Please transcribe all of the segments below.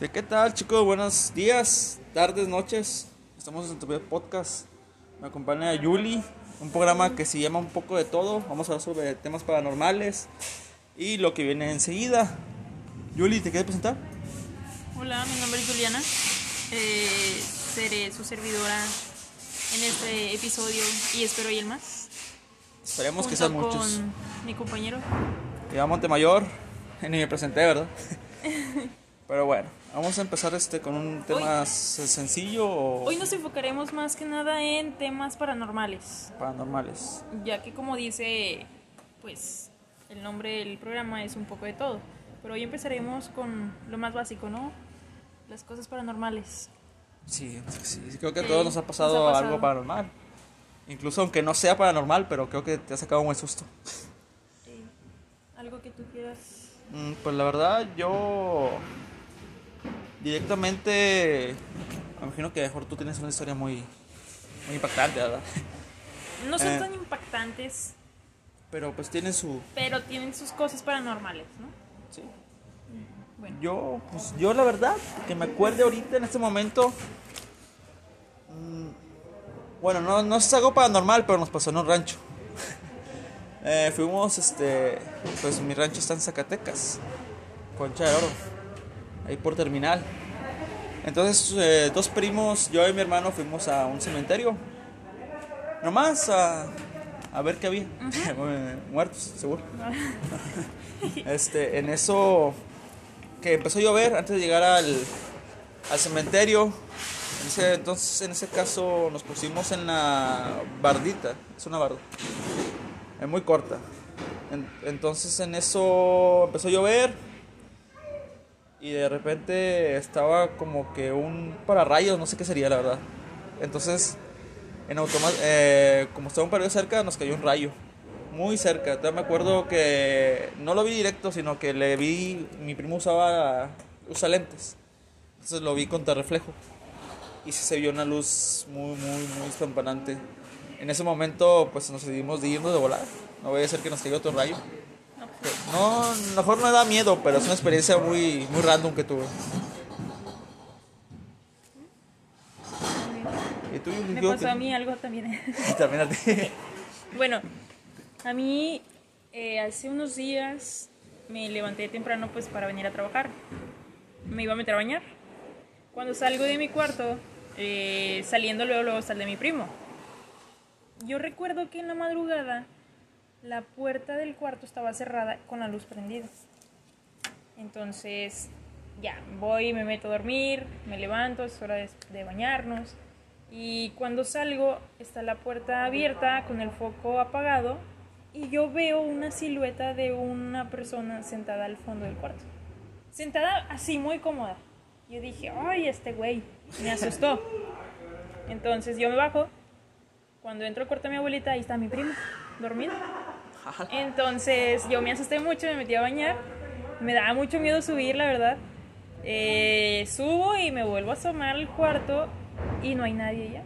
Sí, ¿Qué tal chicos? Buenos días, tardes, noches. Estamos en tu podcast. Me acompaña Yuli, un programa que se llama un poco de todo. Vamos a hablar sobre temas paranormales y lo que viene enseguida. Yuli, ¿te quieres presentar? Hola, mi nombre es Juliana. Eh, seré su servidora en este episodio y espero y el más. Esperemos que sean muchos. con mi compañero. Llamo Montemayor, ni me presenté, ¿verdad? Pero bueno, vamos a empezar este con un tema s- sencillo o Hoy nos enfocaremos más que nada en temas paranormales, paranormales. ya que como dice, pues el nombre del programa es un poco de todo. Pero hoy empezaremos con lo más básico, ¿no? Las cosas paranormales. Sí, sí, sí, creo que a Sí, todos nos ha nos pasado, ha pasado. algo paranormal. Incluso aunque no sea paranormal, pero creo que te ha sacado un buen susto. Eh, algo que tú quieras. Mm, Pues la verdad, yo directamente, me imagino que mejor tú tienes una historia muy, muy impactante, ¿verdad? No son Eh. tan impactantes, Pero pues tiene su... pero tienen sus cosas paranormales, ¿no? Sí. Bueno. Yo, pues yo la verdad, que me acuerde ahorita en este momento, mm, bueno, no, no es algo paranormal, pero nos pasó en un rancho. Eh, fuimos, este, pues mi rancho está en Zacatecas, Concha de Oro, ahí por terminal. Entonces, eh, dos primos, yo y mi hermano fuimos a un cementerio, nomás a, a ver qué había, muertos, seguro. Este, en eso que empezó a llover antes de llegar al, al cementerio. En ese, entonces, en ese caso, nos pusimos en la bardita. Es una barda. Es muy corta. En- entonces, en eso empezó a llover. Y de repente estaba como que un pararrayos, no sé qué sería, la verdad. Entonces, en eh, como estaba un pararrayos cerca, nos cayó un rayo. Muy cerca. Todavía me acuerdo que no lo vi directo, sino que le vi. Mi primo usaba usa lentes. Entonces lo vi contra reflejo. Y se vio una luz muy, muy, muy espampanante. En ese momento, pues nos decidimos de irnos de volar. No voy a ser que nos cayó otro rayo. No, mejor no da miedo, pero es una experiencia muy, muy random que tuve. ¿Y tú? Me ¿Qué pasó a mí algo también. También a ti. bueno, a mí eh, hace unos días me levanté temprano pues para venir a trabajar. Me iba a meter a bañar. Cuando salgo de mi cuarto, eh, saliendo luego, luego sale mi primo. Yo recuerdo que en la madrugada la puerta del cuarto estaba cerrada con la luz prendida. Entonces, ya, voy, me meto a dormir, me levanto, es hora de, bañarnos. Y cuando salgo, está la puerta abierta con el foco apagado y yo veo una silueta de una persona sentada al fondo del cuarto. Sentada así, muy cómoda. Yo dije, ay, este güey, me asustó. Entonces yo me bajo. Cuando entro al cuarto de mi abuelita, ahí está mi primo, dormido. Entonces yo me asusté mucho, me metí a bañar. Me daba mucho miedo subir, la verdad. Eh, subo y me vuelvo a asomar al cuarto y no hay nadie ya.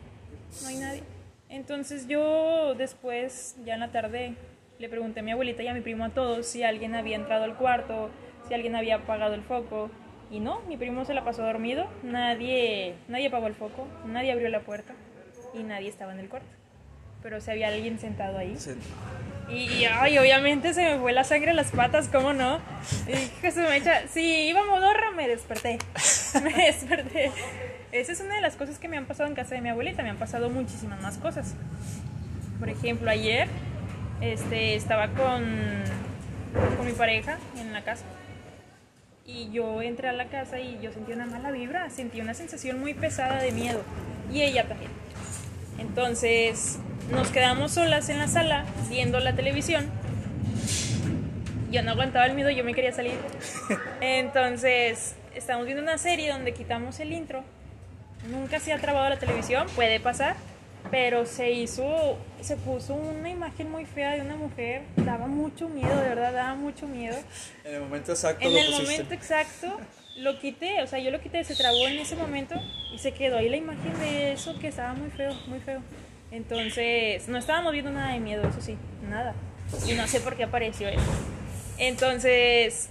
No hay nadie. Entonces yo después, ya en la tarde, le pregunté a mi abuelita y a mi primo a todos si alguien había entrado al cuarto, si alguien había apagado el foco. Y no, mi primo se la pasó dormido, nadie, nadie apagó el foco, nadie abrió la puerta y nadie estaba en el cuarto. Pero si había alguien sentado ahí. Sí. Y, obviamente se me fue la sangre a las patas, ¿cómo no? Y que me echa. Si iba modorra, me desperté. Me desperté. Esa es una de las cosas que me han pasado en casa de mi abuelita. Me han pasado muchísimas más cosas. Por ejemplo, ayer este, estaba con, con mi pareja en la casa. Y yo entré a la casa y yo sentí una mala vibra. Sentí una sensación muy pesada de miedo. Y ella también. Entonces nos quedamos solas en la sala viendo la televisión. Yo no aguantaba el miedo, yo me quería salir. Entonces estamos viendo una serie donde quitamos el intro. Nunca se ha trabado la televisión, puede pasar. Pero se hizo, se puso una imagen muy fea de una mujer. Daba mucho miedo, de verdad, daba mucho miedo. En el momento exacto En lo el pusiste. momento exacto lo quité, o sea, yo lo quité, se trabó en ese momento y se quedó ahí la imagen de eso que estaba muy feo, muy feo. Entonces, no estábamos viendo nada de miedo, eso sí, nada. Y no sé por qué apareció eso. Entonces,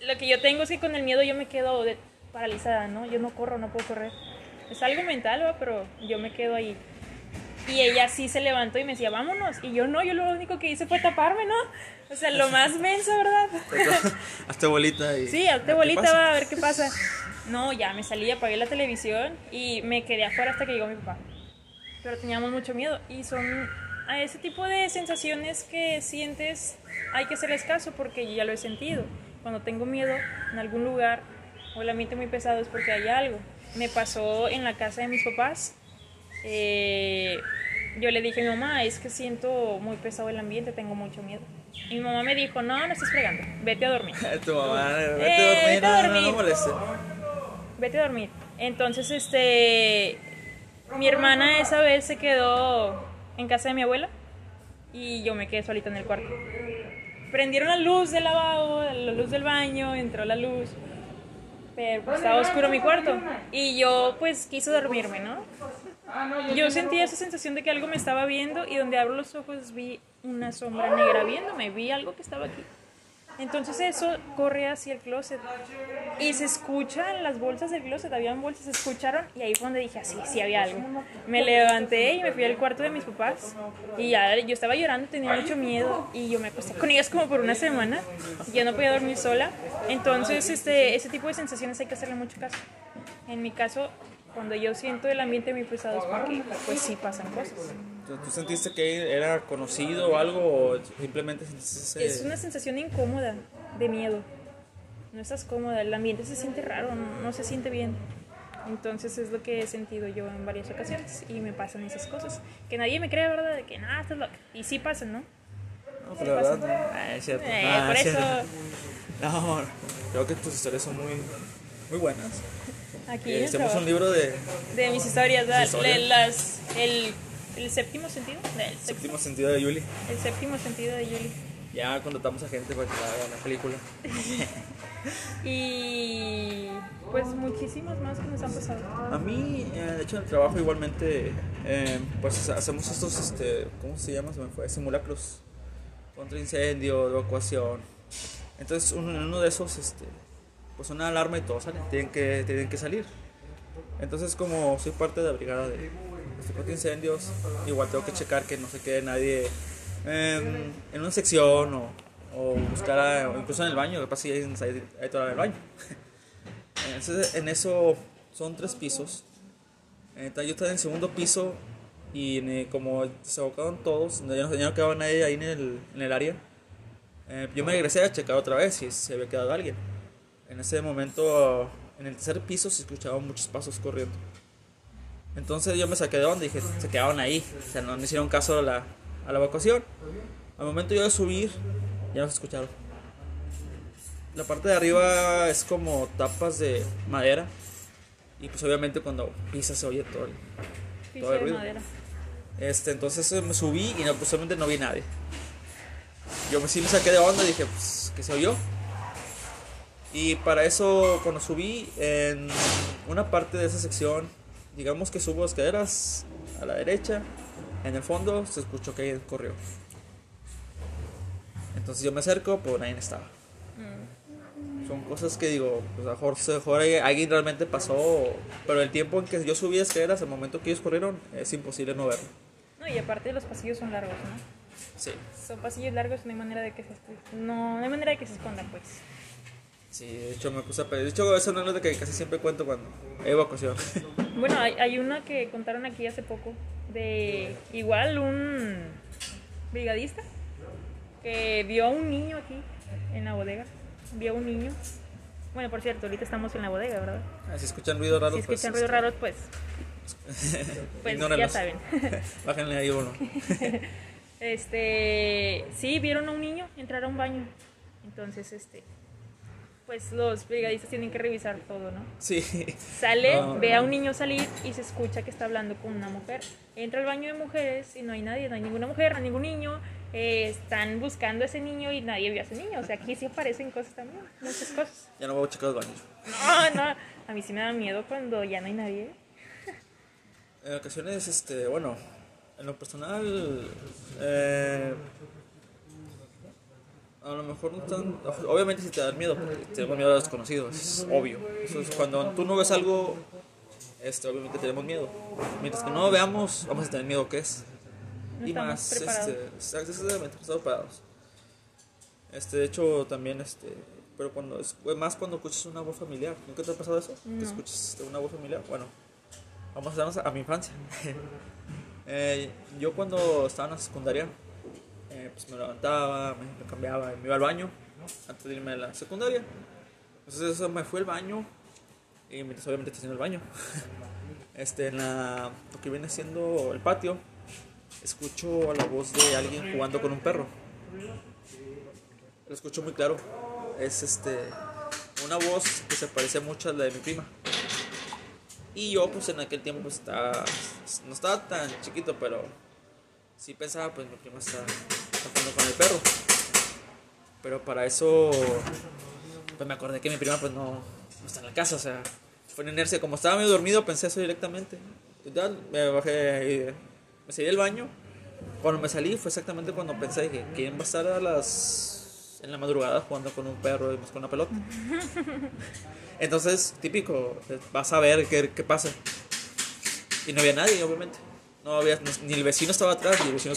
lo que yo tengo es que con el miedo yo me quedo de- paralizada, ¿no? Yo no corro, no puedo correr. Es algo mental, ¿va? pero yo me quedo ahí. Y ella sí se levantó y me decía, vámonos. Y yo no, yo lo único que hice fue taparme, ¿no? O sea, lo más menso, ¿verdad? Hazte bolita y... Sí, hazte ¿qué bolita, va a ver qué pasa. No, ya me salí, apagué la televisión y me quedé afuera hasta que llegó mi papá. Pero teníamos mucho miedo y son a ese tipo de sensaciones que sientes, hay que hacerles caso porque yo ya lo he sentido. Cuando tengo miedo en algún lugar o el ambiente muy pesado es porque hay algo. Me pasó en la casa de mis papás. eh, yo le dije a mi mamá, es que siento muy pesado el ambiente, tengo mucho miedo. Y mi mamá me dijo, no, no estés fregando, vete a dormir. Tu mamá, vete Eh, a dormir, vete a no, no, dormir. no moleste. vete a dormir. Entonces, este, mi hermana esa vez se quedó en casa de mi abuela y yo me quedé solita en el cuarto. Prendieron la luz del lavabo, la luz del baño, entró la luz, pero pues, estaba oscuro mi cuarto y yo pues quise dormirme, ¿no? Yo sentí esa sensación de que algo me estaba viendo y donde abro los ojos vi una sombra negra viéndome, vi algo que estaba aquí. Entonces eso corre hacia el closet y se escuchan las bolsas del closet, habían bolsas, se escucharon y ahí fue donde dije, así, sí había algo. Me levanté y me fui al cuarto de mis papás y ya yo estaba llorando, tenía mucho miedo y yo me acosté con ellas como por una semana, ya no podía dormir sola. Entonces este, ese tipo de sensaciones hay que hacerle mucho caso. En mi caso, cuando yo siento el ambiente muy pesado es porque pues sí pasan cosas. ¿Tú tú sentiste que era conocido o algo o simplemente sentiste ese... Es una sensación incómoda, de miedo. No estás cómoda, el ambiente se siente raro, no, no se siente bien. Entonces es lo que he sentido yo en varias ocasiones y me pasan esas cosas. Que nadie me cree, ¿verdad? De que nada, estás loca. Y sí pasan, ¿no? No, pero la verdad. Ah, es cierto. Eh, Ah, por es eso cierto. No, creo que tus historias son muy, muy buenas. aquí Eh, hacemos un libro de de mis historias, ¿verdad? historias. Le- las, el, el séptimo sentido, el séptimo, séptimo sentido de Yuli. el séptimo sentido de Yuli. Ya contratamos a gente para que haga la película. Y pues muchísimas más que nos han pasado. A mí, eh, de hecho, en el trabajo igualmente, eh, pues hacemos estos, este, ¿cómo se llama? Se me fue, simulacros contra incendio, evacuación. Entonces, uno, uno de esos, este, pues una alarma y todo sale, tienen que, tienen que salir. Entonces, como soy parte de la brigada de contra incendios, igual tengo que checar que no se quede nadie em, en una sección o, o buscar, a- o incluso en el baño, que pasa que hay, hay, en el baño. Entonces, en eso son tres pisos. Entonces, yo estaba en el segundo piso y en, como se abocaron todos, ya no, ya no quedaba nadie ahí en el, en el área. eh, yo me regresé a checar otra vez si se había quedado alguien. En ese momento, en el tercer piso se escuchaban muchos pasos corriendo. Entonces yo me saqué de onda y dije, se quedaron ahí. O sea, no me hicieron caso a la, a la evacuación. Al momento yo de subir, ya no se escucharon. La parte de arriba es como tapas de madera. Y pues obviamente cuando pisas se oye todo el, Piso todo el de ruido. madera. Este, entonces eh, me subí y no, pues obviamente no vi nadie. Yo sí me saqué de onda y dije, pues, ¿qué se oyó? Y para eso, cuando subí, en una parte de esa sección, digamos que subo escaleras a la derecha, en el fondo se escuchó que alguien corrió. Entonces yo me acerco, pero nadie estaba. Son cosas que digo, pues a lo mejor, a lo mejor alguien realmente pasó, pero el tiempo en que yo subí escaleras, el momento que ellos corrieron, es imposible no verlo. No, y aparte los pasillos son largos, ¿no? Sí. Son pasillos largos, no hay manera de que se no, no hay manera de que se escondan, pues. Sí, de hecho me puse a pedir. De hecho, esa no es de que casi siempre cuento cuando hay evacuación. Bueno, hay, hay una que contaron aquí hace poco de igual un brigadista que vio a un niño aquí en la bodega. Vio a un niño. Bueno, por cierto, ahorita estamos en la bodega, ¿verdad? Ah, si escuchan ruidos raros, Si escuchan pues, ruidos raros, pues, este, pues ya saben. Bájenle ahí uno. Este, sí, vieron a un niño entrar a un baño. Entonces, este, pues los brigadistas tienen que revisar todo, ¿no? Sí. Sale, No, ve a un niño salir y se escucha que está hablando con una mujer. Entra al baño de mujeres y no hay nadie, no hay ninguna mujer, no hay ningún niño. Eh, están buscando a ese niño y nadie vio a ese niño. O sea, aquí sí aparecen cosas también, muchas cosas. Ya no voy a checar los baños. No, no, a mí sí me da miedo cuando ya no hay nadie. En ocasiones, este, bueno, en lo personal, eh, a lo mejor no están. Obviamente, si te dan miedo, porque tenemos miedo a lo desconocido, es obvio. Eso es cuando tú no ves algo, este, obviamente tenemos miedo. Mientras que no lo veamos, vamos a tener miedo que es. No y más, este, exact- exactamente, estamos preparados. Este, de hecho, también, este, pero cuando, es, más cuando escuchas una voz familiar. ¿Nunca te ha pasado eso? Que No. escuchas este, una voz familiar. Bueno, vamos a darnos a, a mi infancia. Eh, yo cuando estaba en la secundaria, eh, pues me levantaba, me, me cambiaba, me iba al baño antes de irme a la secundaria. Entonces eso me fui al baño y mientras obviamente estoy haciendo el baño. Este, en la, lo que viene siendo el patio, escucho la voz de alguien jugando con un perro. Lo escucho muy claro. Es este una voz que se parece mucho a la de mi prima. Y yo pues en aquel tiempo pues estaba, no estaba tan chiquito, pero sí pensaba pues mi prima está, jugando con el perro. Pero para eso pues me acordé que mi prima pues no, no está en la casa, o sea, fue en inercia. Como estaba medio dormido pensé eso directamente. Me bajé y me salí del baño. Cuando me salí fue exactamente cuando pensé dije, ¿quién va a estar a las en la madrugada jugando con un perro y con una pelota? Entonces, típico, vas a ver qué, qué pasa. Y no había nadie, obviamente. No había, ni el vecino estaba atrás, ni el vecino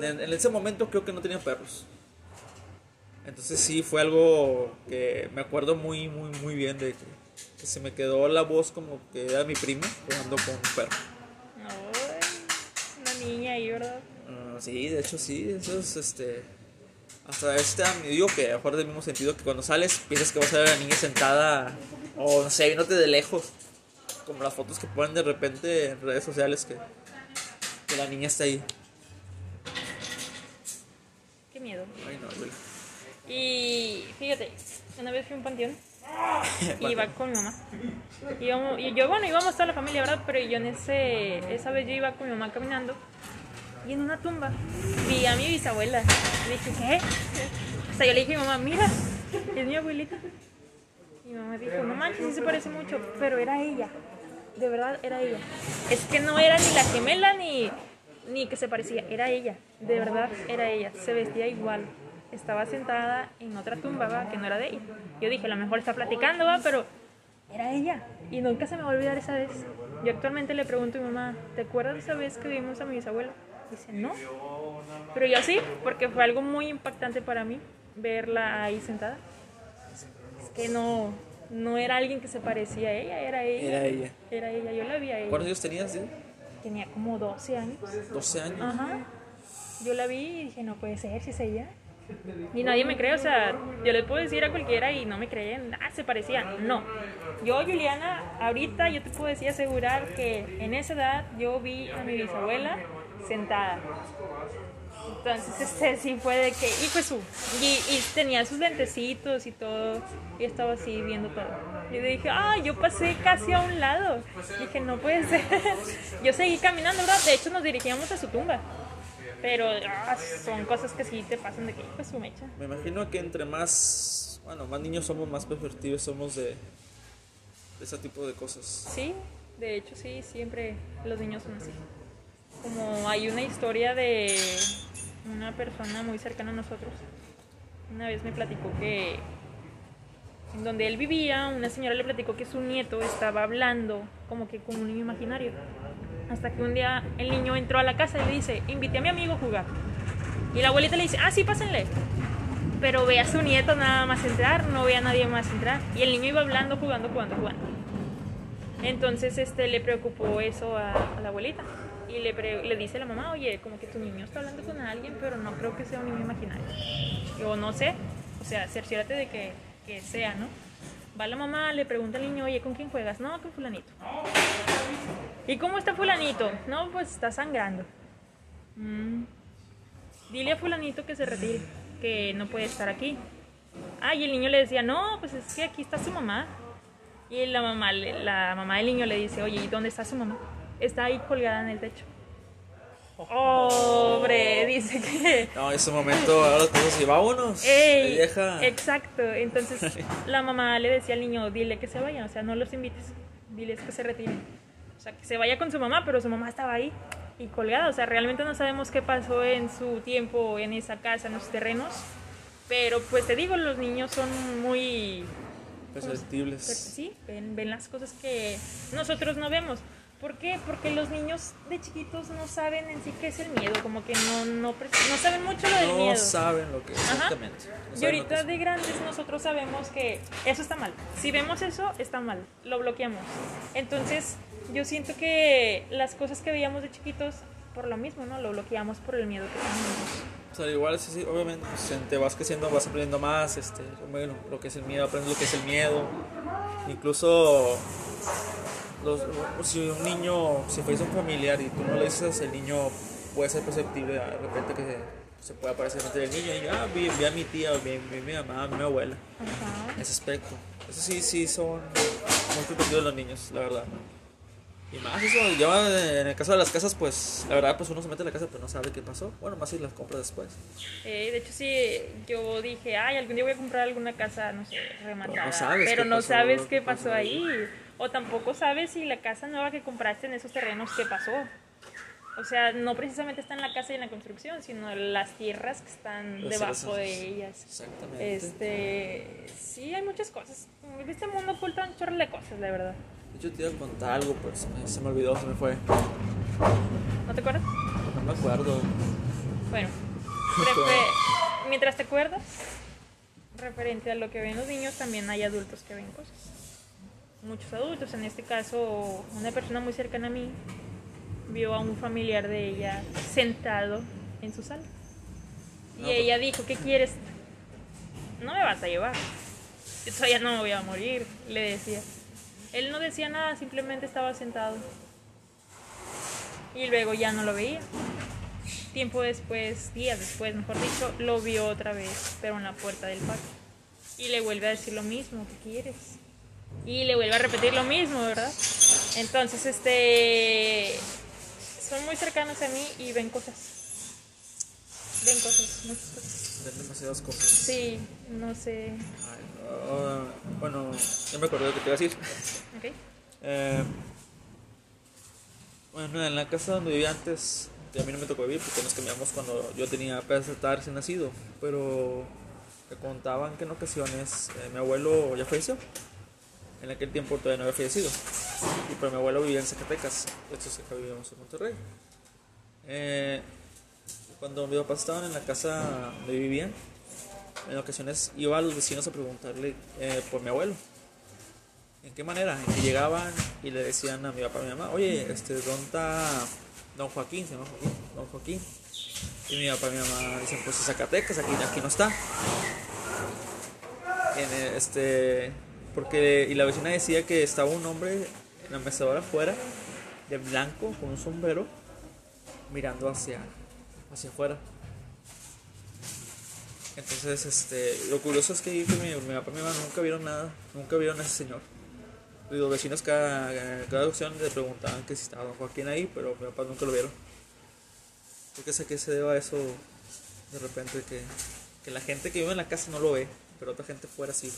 en, en ese momento creo que no tenía perros. Entonces sí fue algo que me acuerdo muy, muy, muy bien de que, que se me quedó la voz como que era mi prima jugando con un perro. Ay, una niña ahí, ¿verdad? Ah, sí, de hecho sí, eso es este. Hasta este digo que a lo mejor del mismo sentido que cuando sales piensas que vas a ver a la niña sentada o no sé, viéndote de lejos. Como las fotos que ponen de repente en redes sociales que, que la niña está ahí. Qué miedo. Ay, no, duele. Y fíjate, una vez fui a un panteón y iba con mi mamá. Y yo, bueno, íbamos toda la familia, ¿verdad? Pero yo en ese, esa vez yo iba con mi mamá caminando y en una tumba vi a mi bisabuela. Y dije, ¿qué? O sea, yo le dije a mi mamá, mira, es mi abuelita. Y mi mamá dijo, no manches, sí se parece mucho, pero era ella. De verdad, era ella. Es que no era ni la gemela ni, ni que se parecía, era ella. De verdad, era ella. Se vestía igual. Estaba sentada en otra tumba, ¿va? que no era de ella. Yo dije, a lo mejor está platicando, ¿va? pero era ella. Y nunca se me va a olvidar esa vez. Yo actualmente le pregunto a mi mamá, ¿te acuerdas de esa vez que vimos a mi bisabuela? Dice, no. Pero yo sí, porque fue algo muy impactante para mí verla ahí sentada. Es que no, no era alguien que se parecía a ella, era ella. Era ella. Era ella, yo la vi a ella. ¿Cuántos años tenías? eh? Tenía como 12 años. 12 años. Ajá. Yo la vi y dije, no puede ser, si es ella. Y nadie me cree, o sea, yo le puedo decir a cualquiera y no me creen, ah, se parecía. No. Yo, Juliana, ahorita yo te puedo decir asegurar que en esa edad yo vi a mi bisabuela sentada. Entonces, este sí fue de que, hijo de su. Y, y tenía sus lentecitos y todo. Y estaba así viendo todo. Y dije, ah, yo pasé casi a un lado. Dije, no puede ser. Yo seguí caminando, ¿verdad? De hecho, nos dirigíamos a su tumba. Pero ah, son cosas que sí te pasan de que, de su mecha. Me imagino que entre más, bueno, más niños somos, más perspectivos somos de, de ese tipo de cosas. Sí, de hecho, sí, siempre los niños son así. Como hay una historia de una persona muy cercana a nosotros. Una vez me platicó que en donde él vivía, una señora le platicó que su nieto estaba hablando como que con un niño imaginario. Hasta que un día el niño entró a la casa y le dice, invité a mi amigo a jugar. Y la abuelita le dice, ah, sí, pásenle. Pero ve a su nieto nada más entrar, no ve a nadie más entrar. Y el niño iba hablando, jugando, jugando, jugando. Entonces este, le preocupó eso a, a la abuelita. Y le, pre- le dice a la mamá, oye, como que tu niño está hablando con alguien, pero no creo que sea un niño imaginario. Yo no sé, o sea, cerciórate de que, que sea, ¿no? Va la mamá, le pregunta al niño, oye, ¿con quién juegas? No, con fulanito. ¿Y cómo está fulanito? No, pues está sangrando. "Mm, Dile a fulanito que se retire, que no puede estar aquí. Ah, y el niño le decía, no, pues es que aquí está su mamá. Y la mamá, la mamá del niño le dice, oye, ¿y dónde está su mamá? Está ahí colgada en el techo. Hombre, dice que... No, ese momento, ahora todos así, vámonos. Ey, deja. Exacto, entonces la mamá le decía al niño, dile que se vayan, o sea, no los invites, diles que se retiren. O sea, que se vaya con su mamá, pero su mamá estaba ahí y colgada, o sea, realmente no sabemos qué pasó en su tiempo en esa casa, en los terrenos, Pero pues te digo, los niños son muy... Perceptibles. Sí, ven, ven las cosas que nosotros no vemos. ¿Por qué? Porque los niños de chiquitos no saben en sí qué es el miedo, como que no, no, no saben mucho lo del no miedo. saben lo que es, exactamente. No Y ahorita de grandes nosotros sabemos que eso está mal. Si vemos eso, está mal. Lo bloqueamos. Entonces, yo siento que las cosas que veíamos de chiquitos, por lo mismo, ¿no? Lo bloqueamos por el miedo que tenemos. O sea, igual, sí, sí, obviamente, pues, te vas creciendo, vas aprendiendo más, este, bueno, lo que es el miedo, aprendes lo que es el miedo. Incluso, los, si un niño, si fuese un familiar y tú no le dices, el niño puede ser perceptible de repente que se puede aparecer frente del niño y ah, vi, vi a mi tía, vi, vi a mi mamá, a mi abuela, Ajá. ese aspecto. Eso sí, sí, son muy perceptivos los niños, la verdad. Y más eso, ya en el caso de las casas, pues la verdad, pues uno se mete a la casa, pero no sabe qué pasó. Bueno, más si las compra después. Eh, de hecho, sí, yo dije, ay, algún día voy a comprar alguna casa, no sé, rematada. no sabes pero qué no pasó, sabes qué qué pasó pasó ahí. ahí. O tampoco sabes si la casa nueva que compraste en esos terrenos, qué pasó. O sea, no precisamente está en la casa y en la construcción, sino las tierras que están debajo de ellas. Exactamente. Este, sí, hay muchas cosas. Este mundo oculta un chorro de cosas, la verdad. Hecho, te iba a contar algo, pero se me, se me olvidó, se me fue. ¿No te acuerdas? No me acuerdo. Bueno, mientras te acuerdas, referente a lo que ven los niños, también hay adultos que ven cosas. Muchos adultos, en este caso, una persona muy cercana a mí vio a un familiar de ella sentado en su sala. Y No, pues- ella dijo, ¿qué quieres? No me vas a llevar. Yo todavía no me voy a morir, le decía. Él no decía nada, simplemente estaba sentado. Y luego ya no lo veía. Tiempo después, días después, mejor dicho, lo vio otra vez, pero en la puerta del parque. Y le vuelve a decir lo mismo, ¿qué quieres? Y le vuelve a repetir lo mismo, ¿verdad? Entonces, este... Son muy cercanos a mí y ven cosas. Ven cosas, muchas cosas. Ven demasiadas cosas. Sí, no sé. Ay, ah, bueno, ya me acordé de lo que te iba a decir. ¿Ok? Eh, bueno, en la casa donde vivía antes, a mí no me tocó vivir porque nos cambiamos cuando yo tenía apenas estar recién nacido. Pero me contaban que en ocasiones eh, mi abuelo ya falleció. En aquel tiempo todavía no había fallecido. Y pero mi abuelo vivía en Zacatecas. De hecho, acá vivíamos en Monterrey. Eh, cuando mis papás estaban en la casa donde vivían, en ocasiones iba a los vecinos a preguntarle eh, por mi abuelo. ¿En qué manera? En que llegaban y le decían a mi papá y a mi mamá, oye, este, ¿dónde está don Joaquín? Se llama Joaquín, don Joaquín. Y mi papá y mi mamá dicen, pues en Zacatecas, aquí, aquí no está. En, eh, este, porque, y la vecina decía que estaba un hombre en la mecedora afuera, de blanco, con un sombrero, mirando hacia, hacia afuera. Entonces, este, lo curioso es que, que mi, mi papá y mi mamá nunca vieron nada, nunca vieron a ese señor. Y los vecinos cada, cada ocasión le preguntaban que si estaba don Joaquín ahí, pero mi papá nunca lo vieron. Yo que sé que se deba a eso de repente que, que la gente que vive en la casa no lo ve, pero otra gente fuera sí.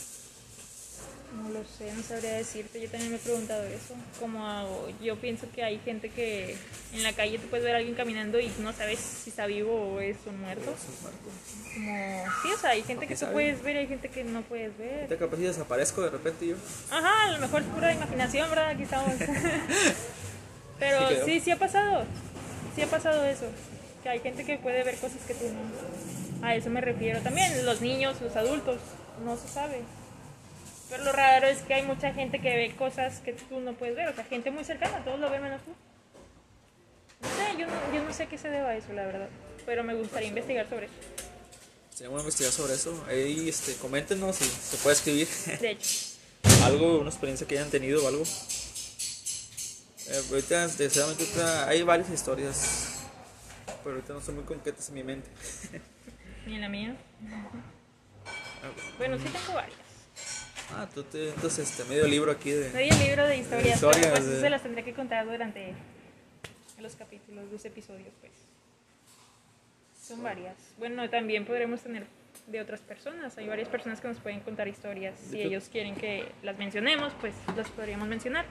No lo sé, no sabría decirte. Yo también me he preguntado eso. Como hago? yo pienso que hay gente que en la calle tú puedes ver a alguien caminando y no sabes si está vivo o es un muerto. Como, sí, o sea, hay gente que tú sabe? puedes ver y hay gente que no puedes ver. Ahorita capaz si desaparezco de repente yo. Ajá, a lo mejor es pura imaginación, ¿verdad? Aquí estamos. Pero sí, sí ha pasado. Sí ha pasado eso. Que hay gente que puede ver cosas que tú no. A eso me refiero. También los niños, los adultos, no se sabe. Pero lo raro es que hay mucha gente que ve cosas que tú no puedes ver. O sea, gente muy cercana, todos lo ven menos tú. No sé, yo no, yo no sé a qué se deba eso, la verdad. Pero me gustaría investigar sobre eso. Sería bueno investigar sobre eso. Ahí este, coméntenos si se puede escribir De hecho, algo, una experiencia que hayan tenido o algo. Eh, ahorita, desgraciadamente, hay varias historias, pero ahorita no son muy concretas en mi mente. ni en la mía. Bueno, sí tengo varias. Ah, tú te, entonces, este, medio libro aquí de... Medio libro de historias, historias, pero pues de- se las tendré que contar durante los capítulos de ese episodio, pues. Son varias. Bueno, también podremos tener de otras personas. Hay varias personas que nos pueden contar historias. Si De ellos quieren que las mencionemos, pues las podríamos mencionar.